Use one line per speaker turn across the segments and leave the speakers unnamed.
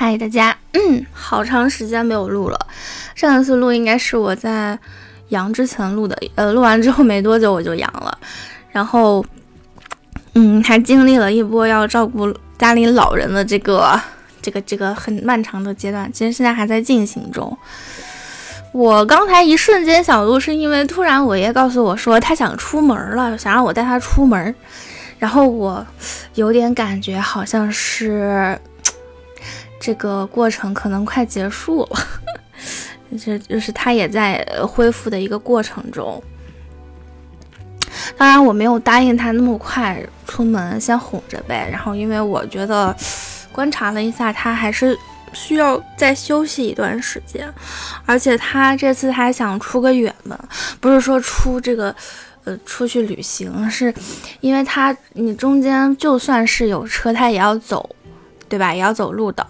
嗨，大家，嗯，好长时间没有录了。上一次录应该是我在阳之前录的，呃，录完之后没多久我就阳了，然后，嗯，还经历了一波要照顾家里老人的这个、这个、这个很漫长的阶段。其实现在还在进行中。我刚才一瞬间想录，是因为突然我爷告诉我说他想出门了，想让我带他出门，然后我有点感觉好像是。这个过程可能快结束了，这 就是他也在恢复的一个过程中。当然，我没有答应他那么快出门，先哄着呗。然后，因为我觉得观察了一下，他还是需要再休息一段时间。而且，他这次还想出个远门，不是说出这个呃出去旅行，是因为他你中间就算是有车，他也要走。对吧？也要走路的，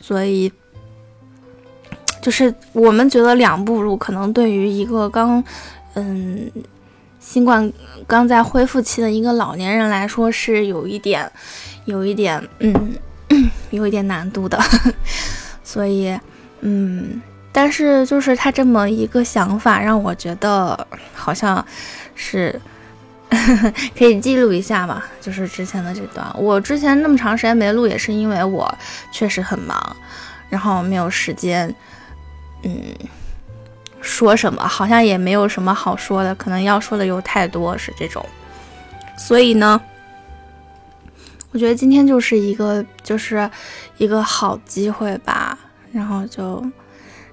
所以就是我们觉得两步路可能对于一个刚嗯新冠刚在恢复期的一个老年人来说是有一点有一点嗯 有一点难度的，所以嗯，但是就是他这么一个想法让我觉得好像是。可以记录一下嘛？就是之前的这段，我之前那么长时间没录，也是因为我确实很忙，然后没有时间，嗯，说什么好像也没有什么好说的，可能要说的又太多，是这种。所以呢，我觉得今天就是一个就是一个好机会吧，然后就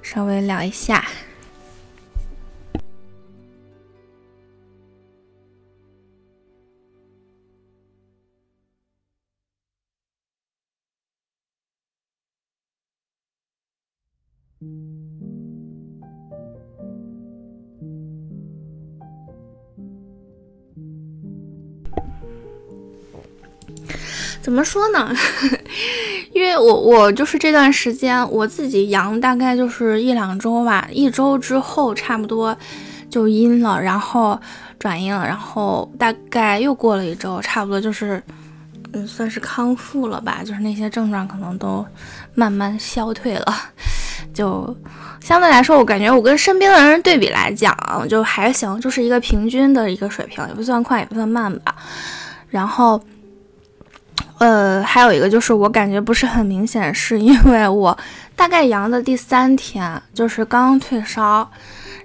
稍微聊一下。怎么说呢？因为我我就是这段时间我自己阳大概就是一两周吧，一周之后差不多就阴了，然后转阴了，然后大概又过了一周，差不多就是嗯算是康复了吧，就是那些症状可能都慢慢消退了，就相对来说，我感觉我跟身边的人对比来讲就还行，就是一个平均的一个水平，也不算快也不算慢吧，然后。呃，还有一个就是我感觉不是很明显，是因为我大概阳的第三天，就是刚退烧，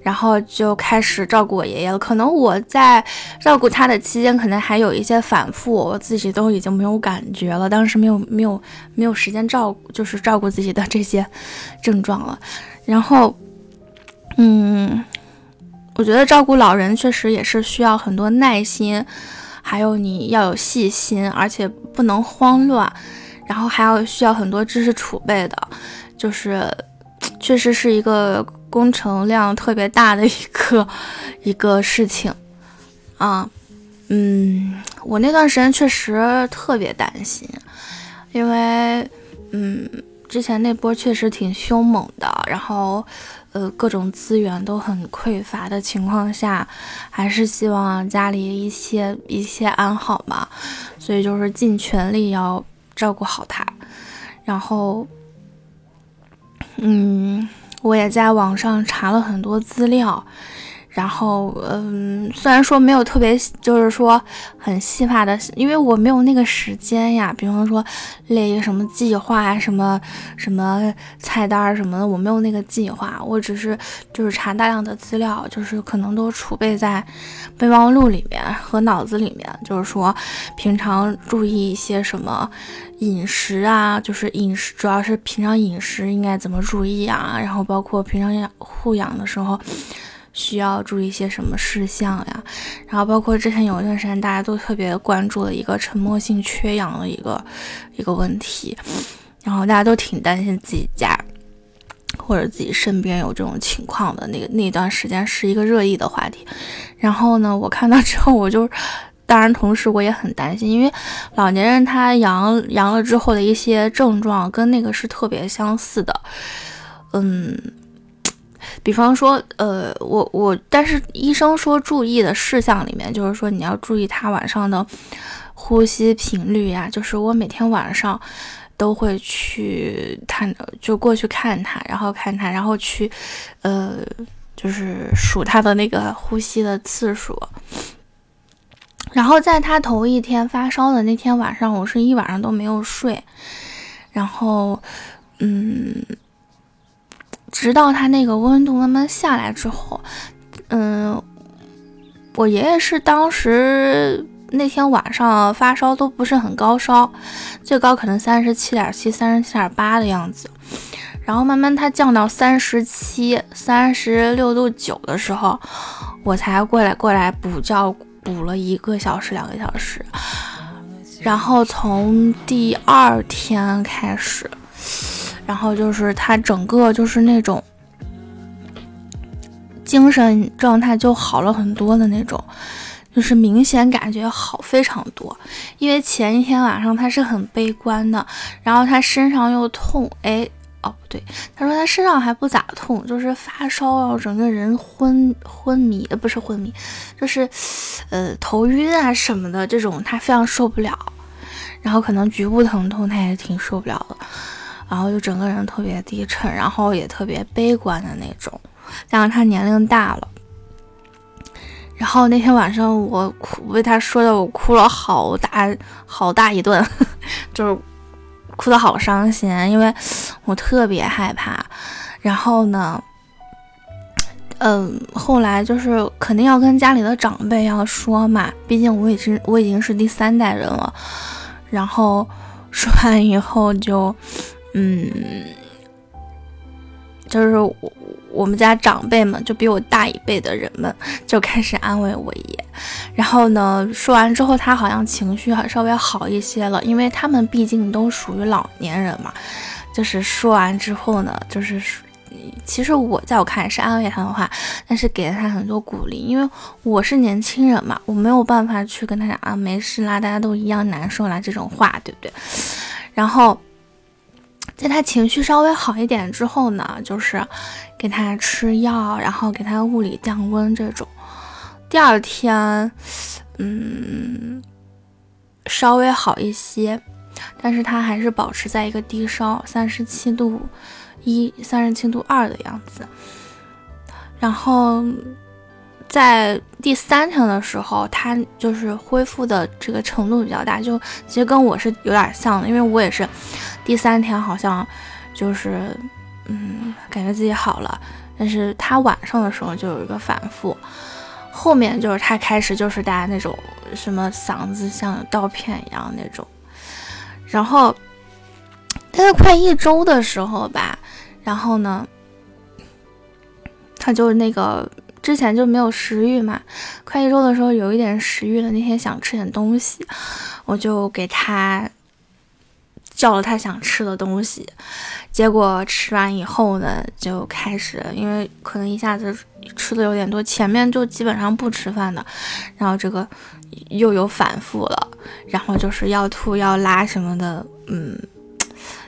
然后就开始照顾我爷爷了。可能我在照顾他的期间，可能还有一些反复，我自己都已经没有感觉了。当时没有没有没有时间照顾，就是照顾自己的这些症状了。然后，嗯，我觉得照顾老人确实也是需要很多耐心。还有你要有细心，而且不能慌乱，然后还要需要很多知识储备的，就是确实是一个工程量特别大的一个一个事情啊。嗯，我那段时间确实特别担心，因为嗯，之前那波确实挺凶猛的，然后。呃，各种资源都很匮乏的情况下，还是希望家里一切一切安好嘛，所以就是尽全力要照顾好他。然后，嗯，我也在网上查了很多资料。然后，嗯，虽然说没有特别，就是说很细化的，因为我没有那个时间呀。比方说列一个什么计划啊，什么什么菜单什么的，我没有那个计划。我只是就是查大量的资料，就是可能都储备在备忘录里面和脑子里面。就是说平常注意一些什么饮食啊，就是饮食主要是平常饮食应该怎么注意啊，然后包括平常养护养的时候。需要注意一些什么事项呀？然后包括之前有一段时间大家都特别关注的一个沉默性缺氧的一个一个问题，然后大家都挺担心自己家或者自己身边有这种情况的那个那段时间是一个热议的话题。然后呢，我看到之后，我就当然同时我也很担心，因为老年人他阳阳了之后的一些症状跟那个是特别相似的，嗯。比方说，呃，我我，但是医生说注意的事项里面，就是说你要注意他晚上的呼吸频率呀。就是我每天晚上，都会去看，就过去看他，然后看他，然后去，呃，就是数他的那个呼吸的次数。然后在他头一天发烧的那天晚上，我是一晚上都没有睡，然后，嗯，直到他那个温度慢慢下来之后，嗯，我爷爷是当时那天晚上发烧都不是很高烧，最高可能三十七点七、三十七点八的样子，然后慢慢他降到三十七、三十六度九的时候，我才过来过来补觉。补了一个小时、两个小时，然后从第二天开始，然后就是他整个就是那种精神状态就好了很多的那种，就是明显感觉好非常多。因为前一天晚上他是很悲观的，然后他身上又痛，哎。哦，不对，他说他身上还不咋痛，就是发烧啊，整个人昏昏迷，呃，不是昏迷，就是，呃，头晕啊什么的这种，他非常受不了。然后可能局部疼痛他也挺受不了的，然后就整个人特别低沉，然后也特别悲观的那种。加上他年龄大了，然后那天晚上我哭，被他说的我哭了好大好大一顿，就是。哭得好伤心，因为我特别害怕。然后呢，嗯，后来就是肯定要跟家里的长辈要说嘛，毕竟我已经我已经是第三代人了。然后说完以后就，嗯，就是我。我们家长辈们就比我大一辈的人们就开始安慰我爷，然后呢，说完之后他好像情绪还稍微好一些了，因为他们毕竟都属于老年人嘛。就是说完之后呢，就是其实我在我看来是安慰他的话，但是给了他很多鼓励，因为我是年轻人嘛，我没有办法去跟他讲啊没事啦，大家都一样难受啦这种话，对不对？然后。在他情绪稍微好一点之后呢，就是给他吃药，然后给他物理降温这种。第二天，嗯，稍微好一些，但是他还是保持在一个低烧，三十七度一、三十七度二的样子。然后。在第三天的时候，他就是恢复的这个程度比较大，就其实跟我是有点像的，因为我也是第三天好像就是嗯感觉自己好了，但是他晚上的时候就有一个反复，后面就是他开始就是大家那种什么嗓子像刀片一样那种，然后大概快一周的时候吧，然后呢，他就那个。之前就没有食欲嘛，快一周的时候有一点食欲了。那天想吃点东西，我就给他叫了他想吃的东西。结果吃完以后呢，就开始因为可能一下子吃的有点多，前面就基本上不吃饭的，然后这个又有反复了，然后就是要吐要拉什么的，嗯，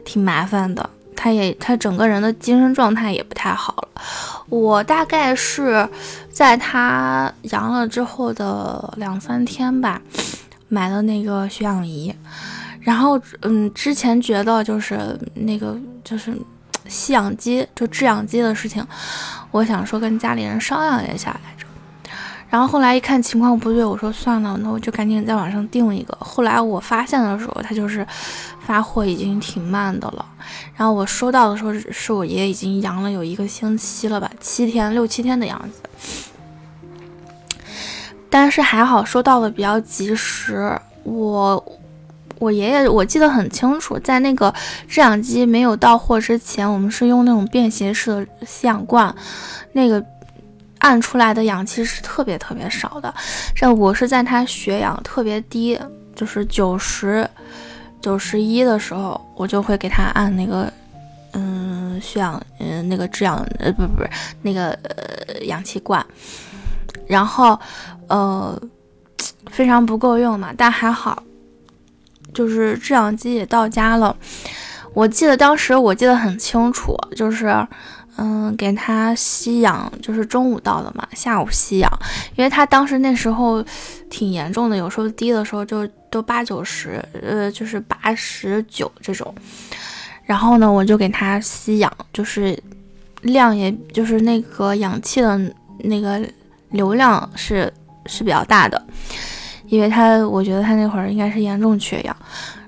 挺麻烦的。他也他整个人的精神状态也不太好了。我大概是在他阳了之后的两三天吧，买了那个血氧仪。然后嗯，之前觉得就是那个就是吸氧机就制氧机的事情，我想说跟家里人商量一下来着。然后后来一看情况不对，我说算了，那我就赶紧在网上订一个。后来我发现的时候，他就是发货已经挺慢的了。然后我收到的时候是我爷爷已经阳了有一个星期了吧，七天六七天的样子。但是还好收到的比较及时。我我爷爷我记得很清楚，在那个制氧机没有到货之前，我们是用那种便携式的吸氧罐，那个。按出来的氧气是特别特别少的，这我是在他血氧特别低，就是九十九十一的时候，我就会给他按那个，嗯，血氧，嗯，那个制氧，呃，不不不，那个呃氧气罐，然后呃非常不够用嘛，但还好，就是制氧机也到家了，我记得当时我记得很清楚，就是。嗯，给他吸氧，就是中午到的嘛，下午吸氧，因为他当时那时候挺严重的，有时候低的时候就都八九十，呃，就是八十九这种。然后呢，我就给它吸氧，就是量，也就是那个氧气的那个流量是是比较大的，因为它我觉得它那会儿应该是严重缺氧。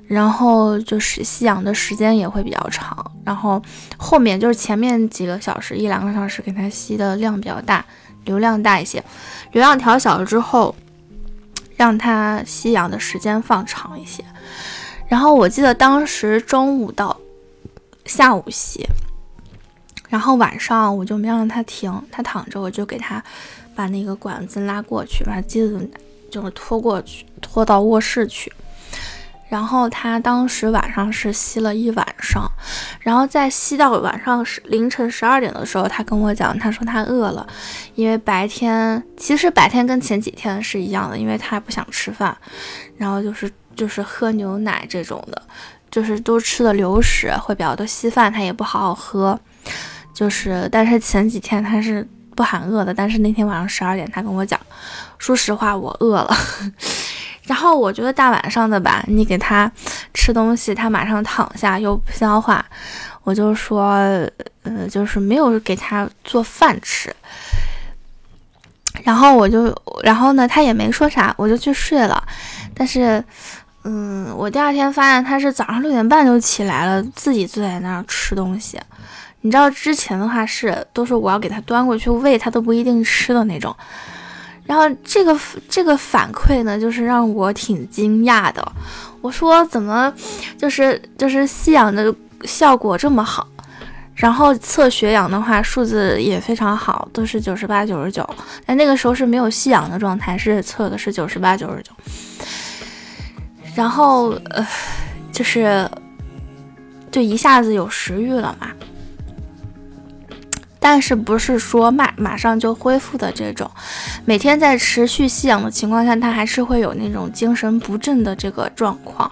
然后就是吸氧的时间也会比较长，然后后面就是前面几个小时一两个小时给它吸的量比较大，流量大一些，流量调小了之后，让它吸氧的时间放长一些。然后我记得当时中午到下午吸，然后晚上我就没让它停，它躺着我就给它把那个管子拉过去，把机子就是拖过去，拖到卧室去。然后他当时晚上是吸了一晚上，然后在吸到晚上十凌晨十二点的时候，他跟我讲，他说他饿了，因为白天其实白天跟前几天是一样的，因为他不想吃饭，然后就是就是喝牛奶这种的，就是都吃的流食会比较多，稀饭他也不好好喝，就是但是前几天他是不喊饿的，但是那天晚上十二点他跟我讲，说实话我饿了。然后我觉得大晚上的吧，你给他吃东西，他马上躺下又不消化，我就说，呃，就是没有给他做饭吃。然后我就，然后呢，他也没说啥，我就去睡了。但是，嗯，我第二天发现他是早上六点半就起来了，自己坐在那儿吃东西。你知道之前的话是都是我要给他端过去喂，他都不一定吃的那种。然后这个这个反馈呢，就是让我挺惊讶的。我说怎么就是就是吸氧的效果这么好，然后测血氧的话数字也非常好，都是九十八九十九。但那个时候是没有吸氧的状态，是测的是九十八九十九。然后呃，就是就一下子有食欲了嘛。但是不是说马马上就恢复的这种，每天在持续吸氧的情况下，他还是会有那种精神不振的这个状况，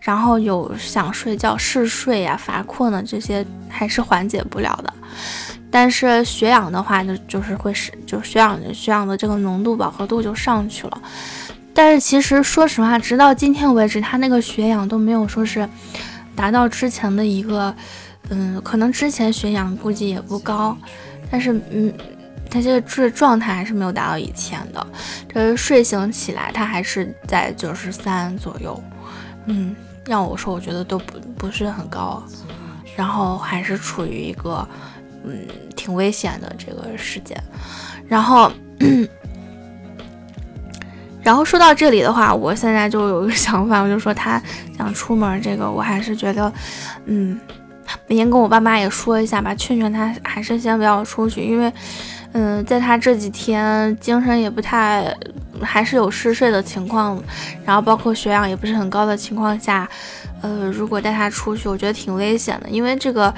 然后有想睡觉、嗜睡呀、乏困的这些还是缓解不了的。但是血氧的话，就就是会使就血氧血氧的这个浓度饱和度就上去了。但是其实说实话，直到今天为止，他那个血氧都没有说是达到之前的一个。嗯，可能之前血氧估计也不高，但是嗯，他这个这状态还是没有达到以前的。这睡醒起来，他还是在九十三左右。嗯，要我说，我觉得都不不是很高，然后还是处于一个嗯挺危险的这个时间。然后，然后说到这里的话，我现在就有一个 想法，我就说他想出门，这个我还是觉得嗯。每天跟我爸妈也说一下吧，劝劝他还是先不要出去，因为，嗯，在他这几天精神也不太，还是有嗜睡的情况，然后包括血氧也不是很高的情况下，呃，如果带他出去，我觉得挺危险的，因为这个，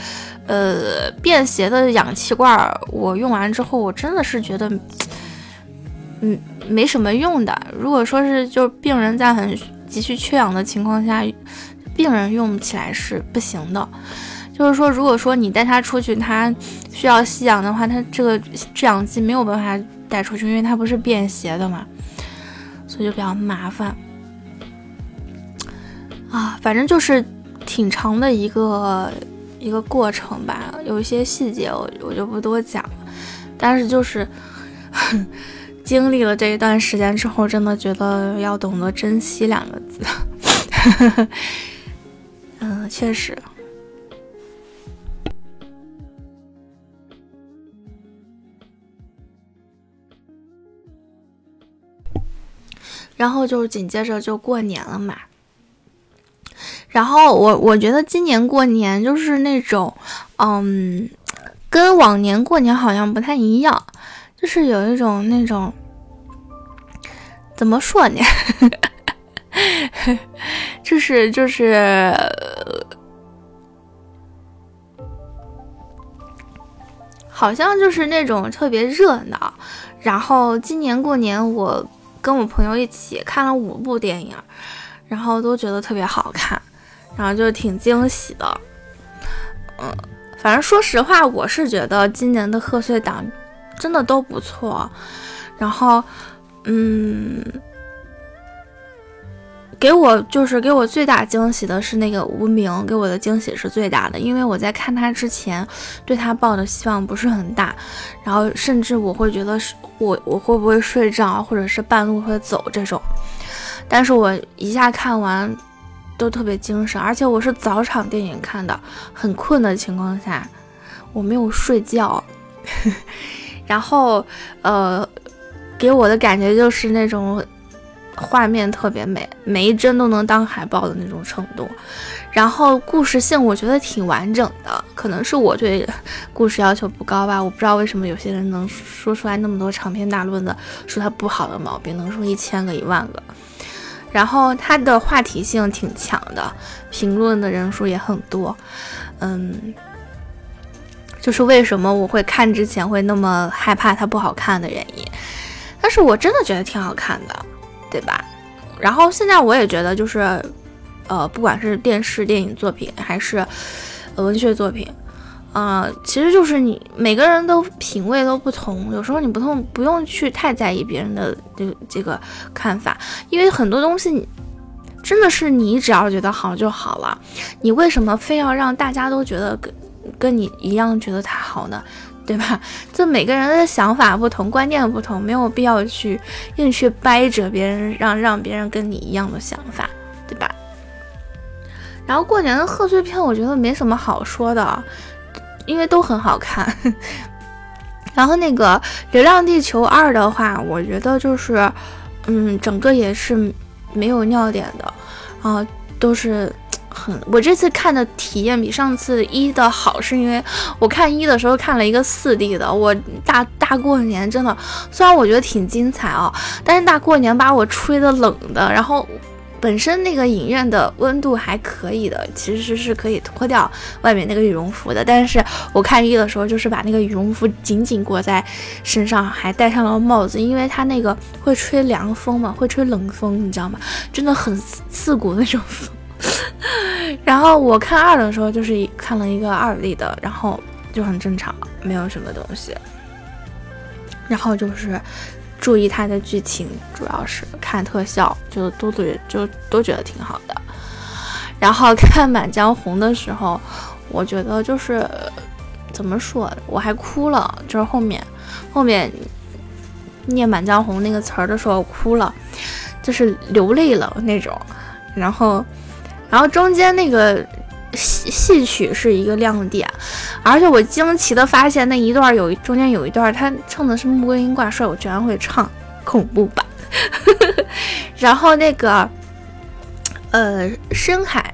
呃，便携的氧气罐我用完之后，我真的是觉得，嗯，没什么用的。如果说是就是病人在很急需缺氧的情况下，病人用起来是不行的。就是说，如果说你带它出去，它需要吸氧的话，它这个制氧机没有办法带出去，因为它不是便携的嘛，所以就比较麻烦啊。反正就是挺长的一个一个过程吧，有一些细节我我就不多讲了。但是就是 经历了这一段时间之后，真的觉得要懂得珍惜两个字。嗯，确实。然后就紧接着就过年了嘛，然后我我觉得今年过年就是那种，嗯，跟往年过年好像不太一样，就是有一种那种，怎么说呢？就是就是，好像就是那种特别热闹。然后今年过年我。跟我朋友一起看了五部电影，然后都觉得特别好看，然后就挺惊喜的。嗯，反正说实话，我是觉得今年的贺岁档真的都不错。然后，嗯，给我就是给我最大惊喜的是那个无名，给我的惊喜是最大的，因为我在看他之前对他抱的希望不是很大，然后甚至我会觉得是我我会不会睡着，或者是半路会走这种。但是我一下看完都特别精神，而且我是早场电影看的，很困的情况下，我没有睡觉，然后呃。给我的感觉就是那种画面特别美，每一帧都能当海报的那种程度。然后故事性我觉得挺完整的，可能是我对故事要求不高吧。我不知道为什么有些人能说出来那么多长篇大论的说它不好的毛病，能说一千个一万个。然后它的话题性挺强的，评论的人数也很多。嗯，就是为什么我会看之前会那么害怕它不好看的原因。但是我真的觉得挺好看的，对吧？然后现在我也觉得，就是，呃，不管是电视、电影作品，还是文学作品，啊，其实就是你每个人都品味都不同，有时候你不同不用去太在意别人的这这个看法，因为很多东西你真的是你只要觉得好就好了，你为什么非要让大家都觉得跟跟你一样觉得它好呢？对吧？就每个人的想法不同，观念不同，没有必要去硬去掰扯别人，让让别人跟你一样的想法，对吧？然后过年的贺岁片，我觉得没什么好说的，因为都很好看。然后那个《流浪地球二》的话，我觉得就是，嗯，整个也是没有尿点的，啊，都是。很，我这次看的体验比上次一的好，是因为我看一的时候看了一个四 D 的。我大大过年真的，虽然我觉得挺精彩啊，但是大过年把我吹的冷的。然后本身那个影院的温度还可以的，其实是可以脱掉外面那个羽绒服的。但是我看一的时候，就是把那个羽绒服紧紧裹在身上，还戴上了帽子，因为它那个会吹凉风嘛，会吹冷风，你知道吗？真的很刺骨那种风。然后我看二的时候，就是看了一个二 D 的，然后就很正常，没有什么东西。然后就是注意它的剧情，主要是看特效，就都觉就都觉得挺好的。然后看《满江红》的时候，我觉得就是怎么说，我还哭了，就是后面后面念《满江红》那个词儿的时候哭了，就是流泪了那种。然后。然后中间那个戏戏曲是一个亮点，而且我惊奇的发现那一段有中间有一段他唱的是《穆桂英挂帅》，我居然会唱恐怖版。然后那个呃深海，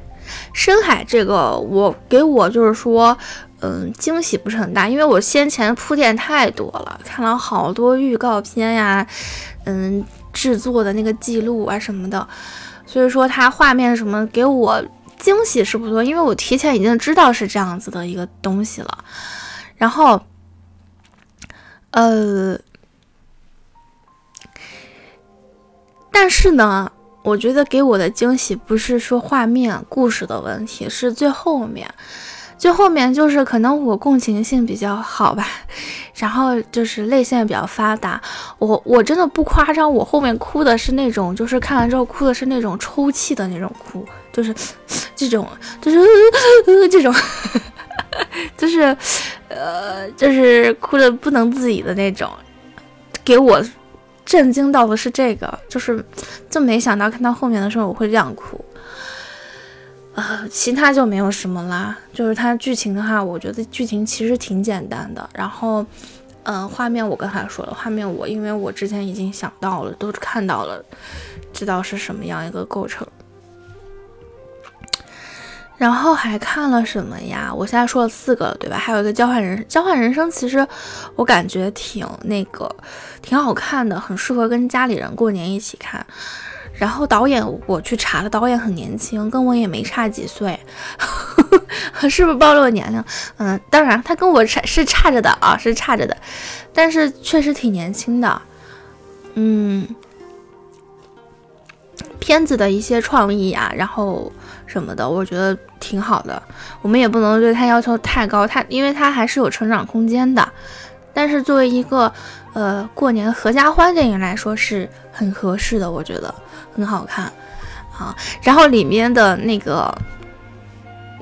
深海这个我给我就是说嗯惊喜不是很大，因为我先前铺垫太多了，看了好多预告片呀，嗯制作的那个记录啊什么的。所以说它画面什么给我惊喜是不多，因为我提前已经知道是这样子的一个东西了。然后，呃，但是呢，我觉得给我的惊喜不是说画面、故事的问题，是最后面。最后面就是可能我共情性比较好吧，然后就是泪腺比较发达，我我真的不夸张，我后面哭的是那种，就是看完之后哭的是那种抽泣的那种哭，就是 这种，就是呃 这种，就是呃，就是哭的不能自已的那种。给我震惊到的是这个，就是就没想到看到后面的时候我会这样哭。呃，其他就没有什么啦。就是它剧情的话，我觉得剧情其实挺简单的。然后，嗯，画面我刚才说了，画面我因为我之前已经想到了，都看到了，知道是什么样一个构成。然后还看了什么呀？我现在说了四个，对吧？还有一个交换人交换人生，其实我感觉挺那个，挺好看的，很适合跟家里人过年一起看。然后导演我去查了，导演很年轻，跟我也没差几岁，是不是暴露年龄？嗯，当然他跟我差是差着的啊，是差着的，但是确实挺年轻的。嗯，片子的一些创意啊，然后什么的，我觉得挺好的。我们也不能对他要求太高，他因为他还是有成长空间的。但是作为一个呃过年合家欢电影来说，是很合适的，我觉得很好看啊。然后里面的那个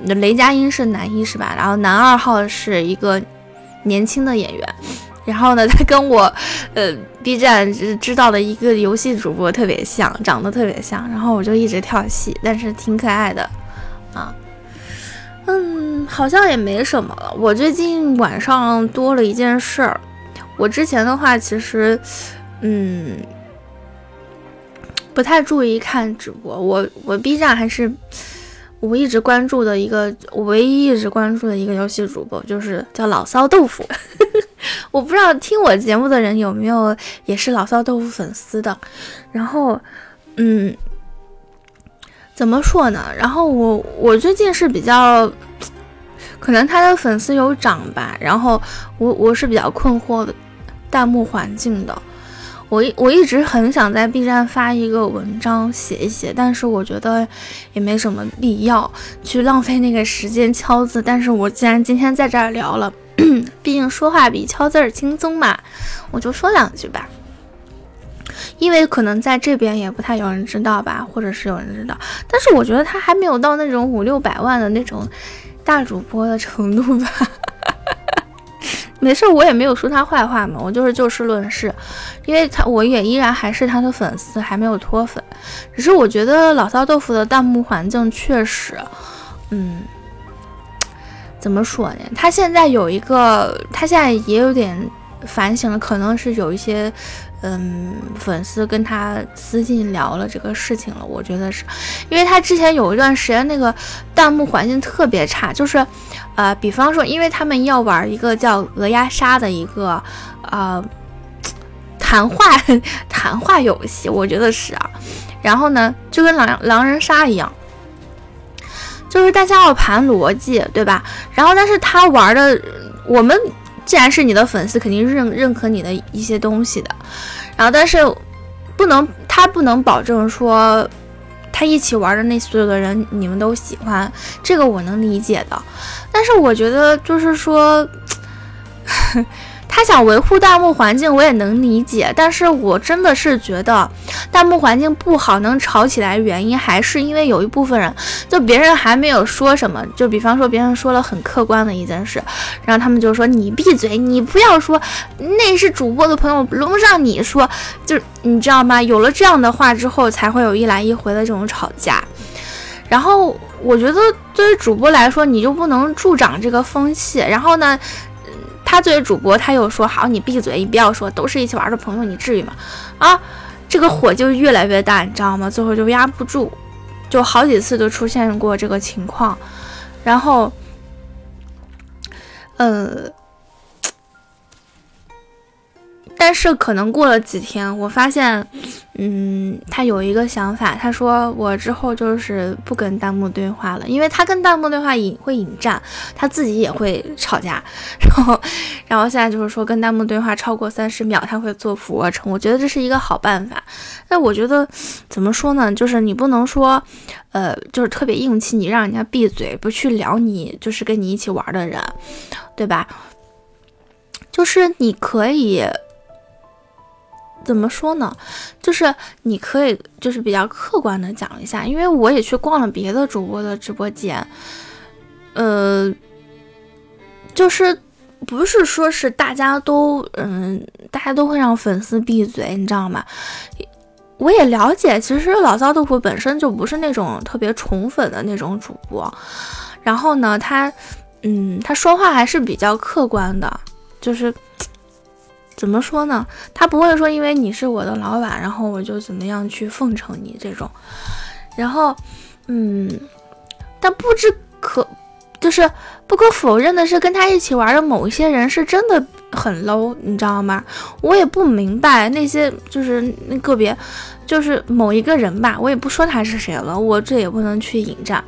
雷佳音是男一是吧？然后男二号是一个年轻的演员。然后呢，他跟我呃 B 站知道的一个游戏主播特别像，长得特别像。然后我就一直跳戏，但是挺可爱的啊。嗯，好像也没什么了。我最近晚上多了一件事儿。我之前的话，其实，嗯，不太注意看直播。我我 B 站还是我一直关注的一个，我唯一一直关注的一个游戏主播，就是叫老骚豆腐。我不知道听我节目的人有没有也是老骚豆腐粉丝的。然后，嗯。怎么说呢？然后我我最近是比较，可能他的粉丝有涨吧。然后我我是比较困惑的弹幕环境的。我一我一直很想在 B 站发一个文章写一写，但是我觉得也没什么必要去浪费那个时间敲字。但是我既然今天在这儿聊了，毕竟说话比敲字儿轻松嘛，我就说两句吧。因为可能在这边也不太有人知道吧，或者是有人知道，但是我觉得他还没有到那种五六百万的那种大主播的程度吧。没事，我也没有说他坏话嘛，我就是就事论事，因为他我也依然还是他的粉丝，还没有脱粉。只是我觉得老骚豆腐的弹幕环境确实，嗯，怎么说呢？他现在有一个，他现在也有点反省了，可能是有一些。嗯，粉丝跟他私信聊了这个事情了，我觉得是，因为他之前有一段时间那个弹幕环境特别差，就是，呃，比方说，因为他们要玩一个叫鹅鸭杀的一个，呃，谈话谈话游戏，我觉得是啊，然后呢，就跟狼狼人杀一样，就是大家要盘逻辑，对吧？然后但是他玩的，我们。既然是你的粉丝，肯定认认可你的一些东西的。然后，但是不能，他不能保证说他一起玩的那所有的人你们都喜欢，这个我能理解的。但是我觉得就是说。他想维护弹幕环境，我也能理解，但是我真的是觉得弹幕环境不好，能吵起来，原因还是因为有一部分人，就别人还没有说什么，就比方说别人说了很客观的一件事，然后他们就说你闭嘴，你不要说，那是主播的朋友，轮不上你说，就你知道吗？有了这样的话之后，才会有一来一回的这种吵架。然后我觉得对于主播来说，你就不能助长这个风气，然后呢？他作为主播，他又说好，你闭嘴，你不要说，都是一起玩的朋友，你至于吗？啊，这个火就越来越大，你知道吗？最后就压不住，就好几次都出现过这个情况，然后，呃。但是可能过了几天，我发现，嗯，他有一个想法，他说我之后就是不跟弹幕对话了，因为他跟弹幕对话引会引战，他自己也会吵架，然后，然后现在就是说跟弹幕对话超过三十秒，他会做俯卧撑。我觉得这是一个好办法。那我觉得怎么说呢？就是你不能说，呃，就是特别硬气，你让人家闭嘴，不去聊你，就是跟你一起玩的人，对吧？就是你可以。怎么说呢？就是你可以，就是比较客观的讲一下，因为我也去逛了别的主播的直播间，呃，就是不是说是大家都，嗯，大家都会让粉丝闭嘴，你知道吗？我也了解，其实老骚豆腐本身就不是那种特别宠粉的那种主播，然后呢，他，嗯，他说话还是比较客观的，就是。怎么说呢？他不会说因为你是我的老板，然后我就怎么样去奉承你这种。然后，嗯，但不知可就是不可否认的是，跟他一起玩的某一些人是真的很 low，你知道吗？我也不明白那些就是那个别就是某一个人吧，我也不说他是谁了，我这也不能去引战。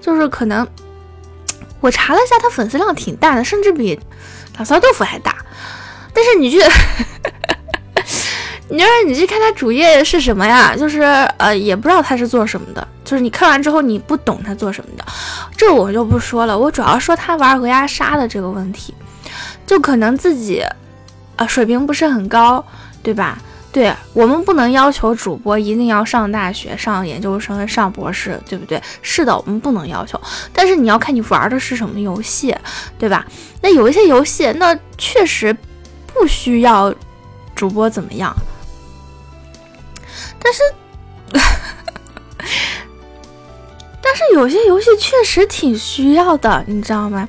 就是可能我查了一下，他粉丝量挺大的，甚至比老骚豆腐还大。但是你去，你说你去看他主页是什么呀？就是呃，也不知道他是做什么的。就是你看完之后，你不懂他做什么的，这我就不说了。我主要说他玩鹅鸭杀的这个问题，就可能自己呃水平不是很高，对吧？对我们不能要求主播一定要上大学、上研究生、上博士，对不对？是的，我们不能要求。但是你要看你玩的是什么游戏，对吧？那有一些游戏，那确实不需要主播怎么样。但是，但是有些游戏确实挺需要的，你知道吗？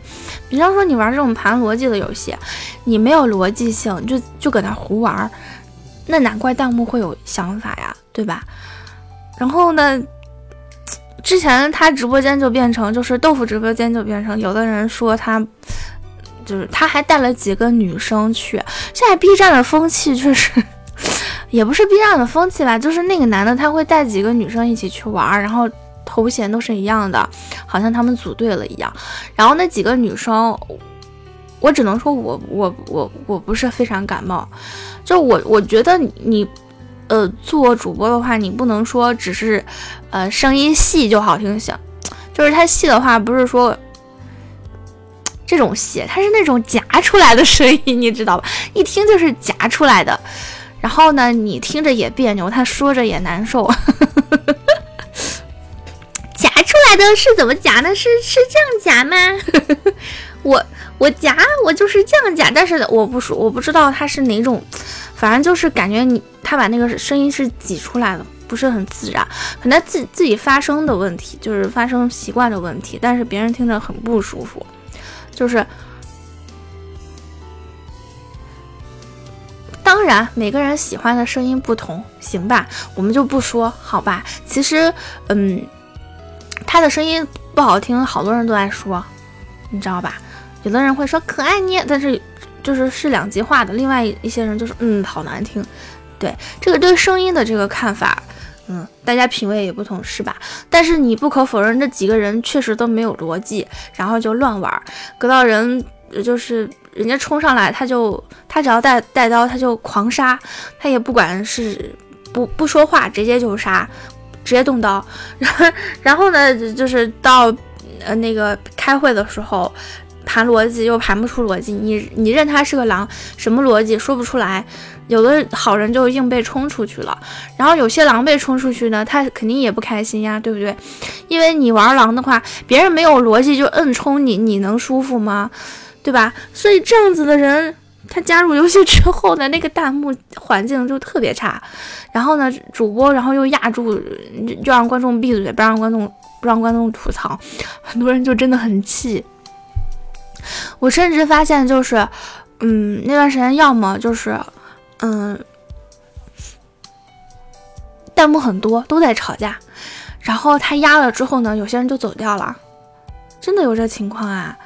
比方说你玩这种盘逻辑的游戏，你没有逻辑性，就就搁那胡玩，那难怪弹幕会有想法呀，对吧？然后呢，之前他直播间就变成，就是豆腐直播间就变成，有的人说他就是他还带了几个女生去，现在 B 站的风气确实。也不是 B 站的风气吧，就是那个男的他会带几个女生一起去玩，然后头衔都是一样的，好像他们组队了一样。然后那几个女生，我只能说我我我我不是非常感冒。就我我觉得你呃做主播的话，你不能说只是呃声音细就好听行，就是他细的话不是说这种鞋，它是那种夹出来的声音，你知道吧？一听就是夹出来的。然后呢，你听着也别扭，他说着也难受。夹出来的是怎么夹呢？是是这样夹吗？我我夹我就是这样夹，但是我不说，我不知道他是哪种，反正就是感觉你他把那个声音是挤出来的，不是很自然，可能自自己发声的问题，就是发声习惯的问题，但是别人听着很不舒服，就是。当然，每个人喜欢的声音不同，行吧，我们就不说，好吧。其实，嗯，他的声音不好听，好多人都在说，你知道吧？有的人会说可爱捏，但是就是是两极化的。另外一些人就是嗯，好难听。对这个对声音的这个看法，嗯，大家品味也不同，是吧？但是你不可否认，这几个人确实都没有逻辑，然后就乱玩，搁到人就是。人家冲上来，他就他只要带带刀，他就狂杀，他也不管是不不说话，直接就杀，直接动刀。然后然后呢，就是到呃那个开会的时候，盘逻辑又盘不出逻辑，你你认他是个狼，什么逻辑说不出来。有的好人就硬被冲出去了，然后有些狼被冲出去呢，他肯定也不开心呀，对不对？因为你玩狼的话，别人没有逻辑就摁冲你，你能舒服吗？对吧？所以这样子的人，他加入游戏之后呢，那个弹幕环境就特别差。然后呢，主播然后又压住，就让观众闭嘴，不让观众不让观众吐槽，很多人就真的很气。我甚至发现，就是，嗯，那段时间要么就是，嗯，弹幕很多都在吵架，然后他压了之后呢，有些人就走掉了，真的有这情况啊。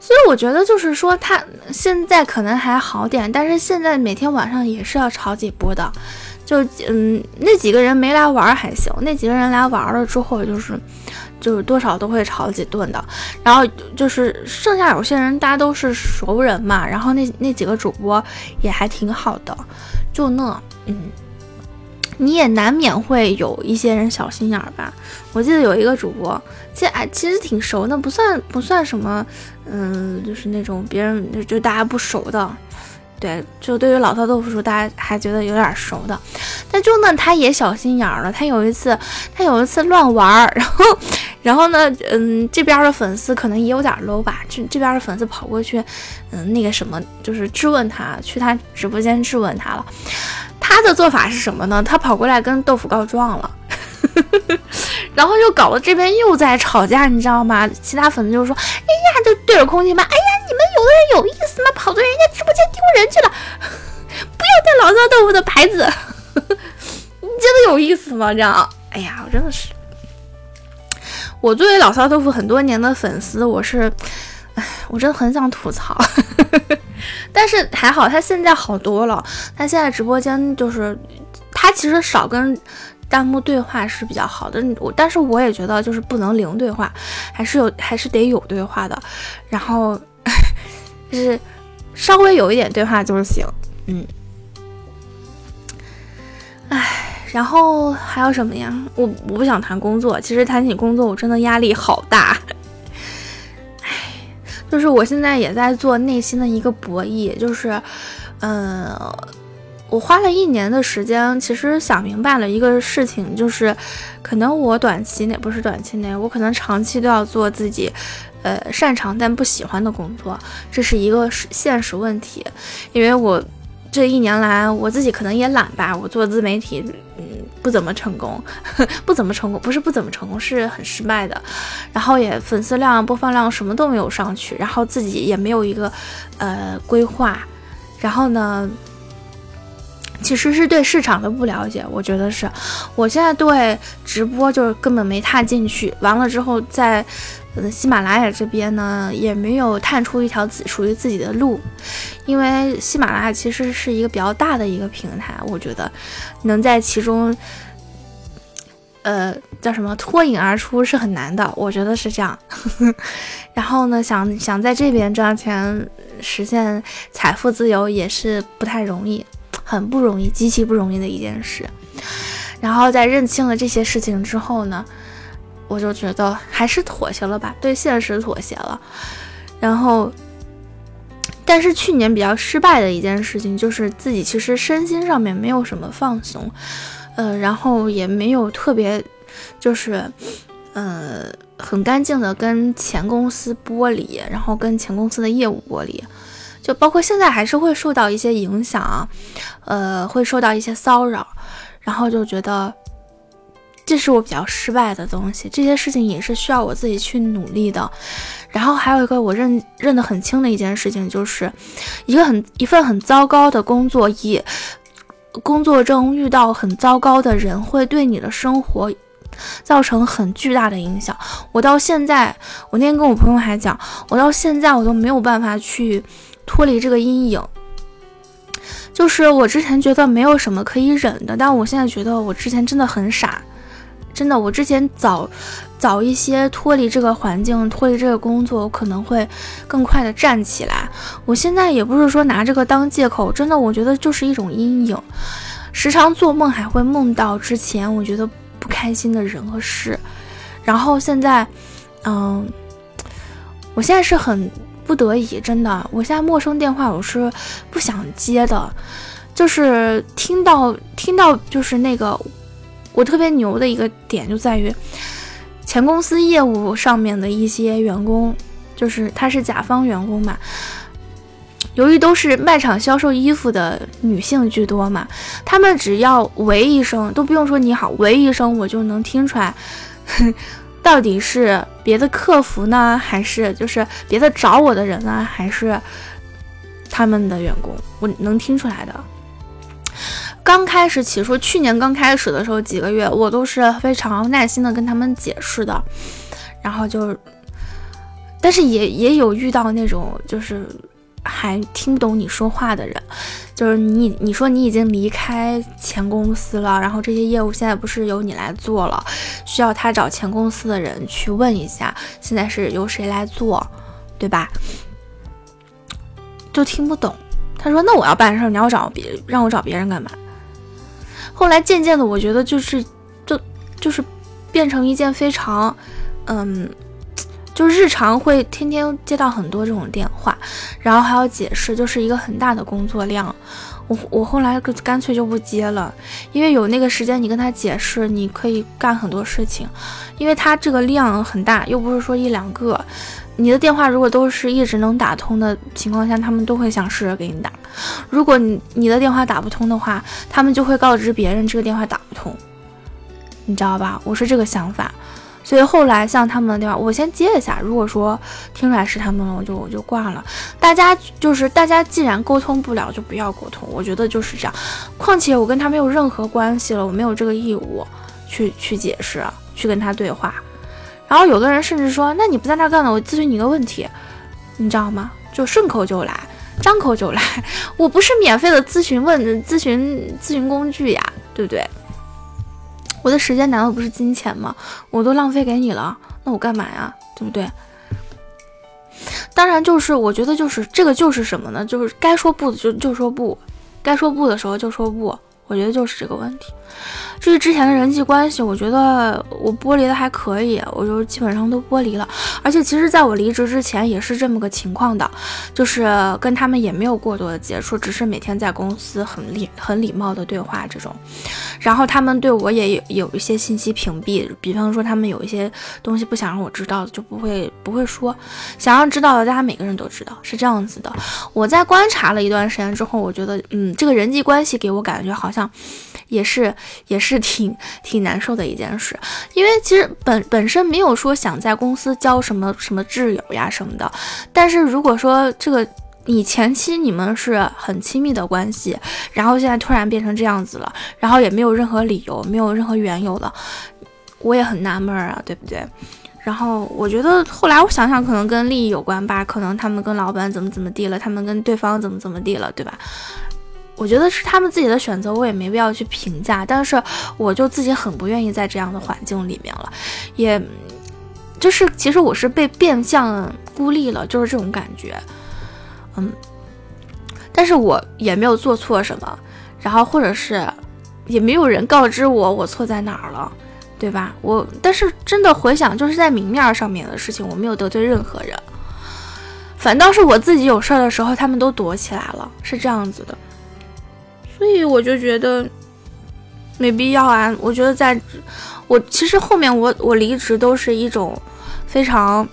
所以我觉得就是说，他现在可能还好点，但是现在每天晚上也是要吵几波的。就嗯，那几个人没来玩还行，那几个人来玩了之后，就是就是多少都会炒几顿的。然后就是剩下有些人，大家都是熟人嘛，然后那那几个主播也还挺好的，就那嗯。你也难免会有一些人小心眼儿吧？我记得有一个主播，其实哎，其实挺熟的，不算不算什么，嗯，就是那种别人就大家不熟的，对，就对于老套豆腐说，大家还觉得有点熟的，但就那他也小心眼儿了。他有一次，他有一次乱玩儿，然后，然后呢，嗯，这边的粉丝可能也有点 low 吧，这这边的粉丝跑过去，嗯，那个什么，就是质问他，去他直播间质问他了。他的做法是什么呢？他跑过来跟豆腐告状了，然后又搞得这边又在吵架，你知道吗？其他粉丝就说：“哎呀，就对着空气骂，哎呀，你们有的人有意思吗？跑到人家直播间丢人去了，不要带老骚豆腐的牌子，你觉得有意思吗？这样，哎呀，我真的是，我作为老骚豆腐很多年的粉丝，我是，哎，我真的很想吐槽。”但是还好，他现在好多了。他现在直播间就是，他其实少跟弹幕对话是比较好的。我但是我也觉得就是不能零对话，还是有还是得有对话的。然后 就是稍微有一点对话就是行。嗯，然后还有什么呀？我我不想谈工作，其实谈起工作我真的压力好大。唉，就是我现在也在做内心的一个博弈，就是，嗯，我花了一年的时间，其实想明白了一个事情，就是可能我短期内不是短期内，我可能长期都要做自己，呃，擅长但不喜欢的工作，这是一个现实问题，因为我。这一年来，我自己可能也懒吧，我做自媒体，嗯，不怎么成功，不怎么成功，不是不怎么成功，是很失败的。然后也粉丝量、播放量什么都没有上去，然后自己也没有一个呃规划。然后呢，其实是对市场的不了解，我觉得是。我现在对直播就是根本没踏进去，完了之后在。喜马拉雅这边呢，也没有探出一条自属于自己的路，因为喜马拉雅其实是一个比较大的一个平台，我觉得能在其中，呃，叫什么脱颖而出是很难的，我觉得是这样。然后呢，想想在这边赚钱，实现财富自由也是不太容易，很不容易，极其不容易的一件事。然后在认清了这些事情之后呢？我就觉得还是妥协了吧，对现实妥协了。然后，但是去年比较失败的一件事情就是自己其实身心上面没有什么放松，呃，然后也没有特别，就是呃很干净的跟前公司剥离，然后跟前公司的业务剥离，就包括现在还是会受到一些影响，呃，会受到一些骚扰，然后就觉得。这是我比较失败的东西，这些事情也是需要我自己去努力的。然后还有一个我认认得很清的一件事情，就是一个很一份很糟糕的工作，以工作中遇到很糟糕的人，会对你的生活造成很巨大的影响。我到现在，我那天跟我朋友还讲，我到现在我都没有办法去脱离这个阴影。就是我之前觉得没有什么可以忍的，但我现在觉得我之前真的很傻。真的，我之前早早一些脱离这个环境，脱离这个工作，我可能会更快的站起来。我现在也不是说拿这个当借口，真的，我觉得就是一种阴影，时常做梦还会梦到之前我觉得不开心的人和事。然后现在，嗯，我现在是很不得已，真的，我现在陌生电话我是不想接的，就是听到听到就是那个。我特别牛的一个点就在于，前公司业务上面的一些员工，就是他是甲方员工嘛，由于都是卖场销售衣服的女性居多嘛，他们只要喂一声，都不用说你好，喂一声我就能听出来，到底是别的客服呢，还是就是别的找我的人呢，还是他们的员工，我能听出来的。刚开始起初，去年刚开始的时候几个月，我都是非常耐心的跟他们解释的，然后就，但是也也有遇到那种就是还听不懂你说话的人，就是你你说你已经离开前公司了，然后这些业务现在不是由你来做了，需要他找前公司的人去问一下，现在是由谁来做，对吧？就听不懂。他说：“那我要办事，你要找别让我找别人干嘛？”后来渐渐的，我觉得就是，就就是变成一件非常，嗯，就日常会天天接到很多这种电话，然后还要解释，就是一个很大的工作量。我我后来干脆就不接了，因为有那个时间你跟他解释，你可以干很多事情，因为他这个量很大，又不是说一两个。你的电话如果都是一直能打通的情况下，他们都会想试着给你打。如果你你的电话打不通的话，他们就会告知别人这个电话打不通，你知道吧？我是这个想法，所以后来像他们的电话，我先接一下。如果说听出来是他们了，我就我就挂了。大家就是大家既然沟通不了，就不要沟通。我觉得就是这样。况且我跟他没有任何关系了，我没有这个义务去去解释，去跟他对话。然后有的人甚至说：“那你不在那干了，我咨询你一个问题，你知道吗？就顺口就来，张口就来。我不是免费的咨询问咨询咨询工具呀，对不对？我的时间难道不是金钱吗？我都浪费给你了，那我干嘛呀？对不对？当然，就是我觉得就是这个就是什么呢？就是该说不的就就说不，该说不的时候就说不，我觉得就是这个问题。至于之前的人际关系，我觉得我剥离的还可以，我就基本上都剥离了。而且其实在我离职之前也是这么个情况的，就是跟他们也没有过多的接触，只是每天在公司很礼很礼貌的对话这种。然后他们对我也有有一些信息屏蔽，比方说他们有一些东西不想让我知道，就不会不会说；想让知道的，大家每个人都知道，是这样子的。我在观察了一段时间之后，我觉得，嗯，这个人际关系给我感觉好像像也是也是。是挺挺难受的一件事，因为其实本本身没有说想在公司交什么什么挚友呀什么的，但是如果说这个你前期你们是很亲密的关系，然后现在突然变成这样子了，然后也没有任何理由，没有任何缘由了，我也很纳闷啊，对不对？然后我觉得后来我想想，可能跟利益有关吧，可能他们跟老板怎么怎么地了，他们跟对方怎么怎么地了，对吧？我觉得是他们自己的选择，我也没必要去评价。但是我就自己很不愿意在这样的环境里面了，也就是其实我是被变相孤立了，就是这种感觉。嗯，但是我也没有做错什么，然后或者是也没有人告知我我错在哪儿了，对吧？我但是真的回想，就是在明面上面的事情，我没有得罪任何人，反倒是我自己有事儿的时候，他们都躲起来了，是这样子的。所以我就觉得没必要啊！我觉得在，我其实后面我我离职都是一种非常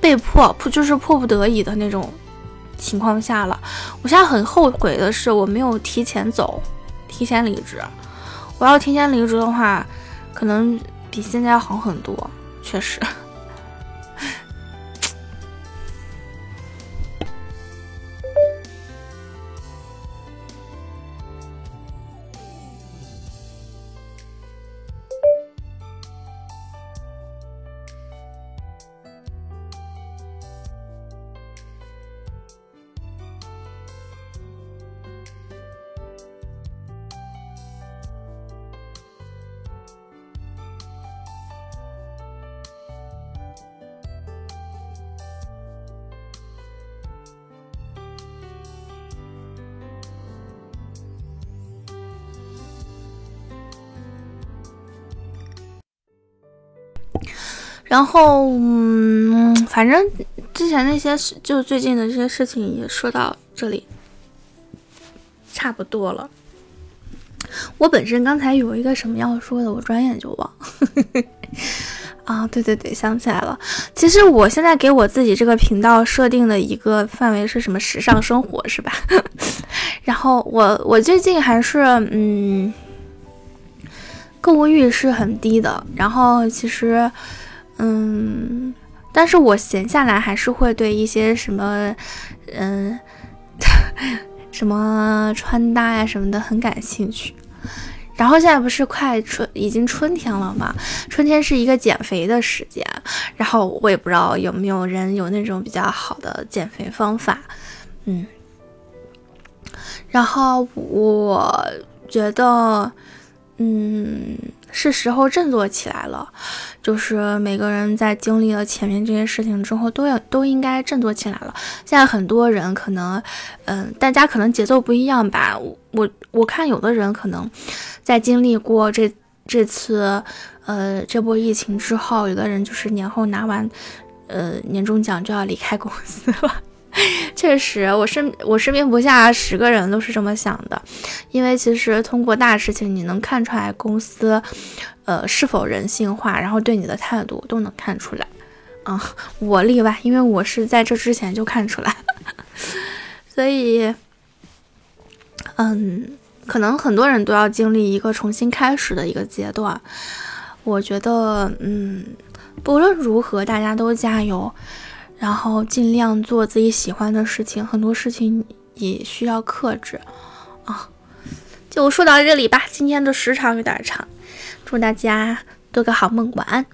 被迫，不就是迫不得已的那种情况下了。我现在很后悔的是我没有提前走，提前离职。我要提前离职的话，可能比现在好很多，确实。然后，嗯，反正之前那些事，就最近的这些事情也说到这里，差不多了。我本身刚才有一个什么要说的，我转眼就忘。啊，对对对，想起来了。其实我现在给我自己这个频道设定的一个范围是什么？时尚生活是吧？然后我我最近还是嗯，购物欲是很低的。然后其实。嗯，但是我闲下来还是会对一些什么，嗯，什么穿搭呀什么的很感兴趣。然后现在不是快春，已经春天了嘛？春天是一个减肥的时间，然后我也不知道有没有人有那种比较好的减肥方法，嗯。然后我觉得，嗯。是时候振作起来了，就是每个人在经历了前面这些事情之后，都要都应该振作起来了。现在很多人可能，嗯，大家可能节奏不一样吧。我我看有的人可能在经历过这这次，呃，这波疫情之后，有的人就是年后拿完，呃，年终奖就要离开公司了。确实，我身我身边不下十个人都是这么想的，因为其实通过大事情，你能看出来公司，呃，是否人性化，然后对你的态度都能看出来。啊，我例外，因为我是在这之前就看出来，所以，嗯，可能很多人都要经历一个重新开始的一个阶段。我觉得，嗯，不论如何，大家都加油。然后尽量做自己喜欢的事情，很多事情也需要克制啊。就说到这里吧，今天的时长有点长，祝大家做个好梦，晚安。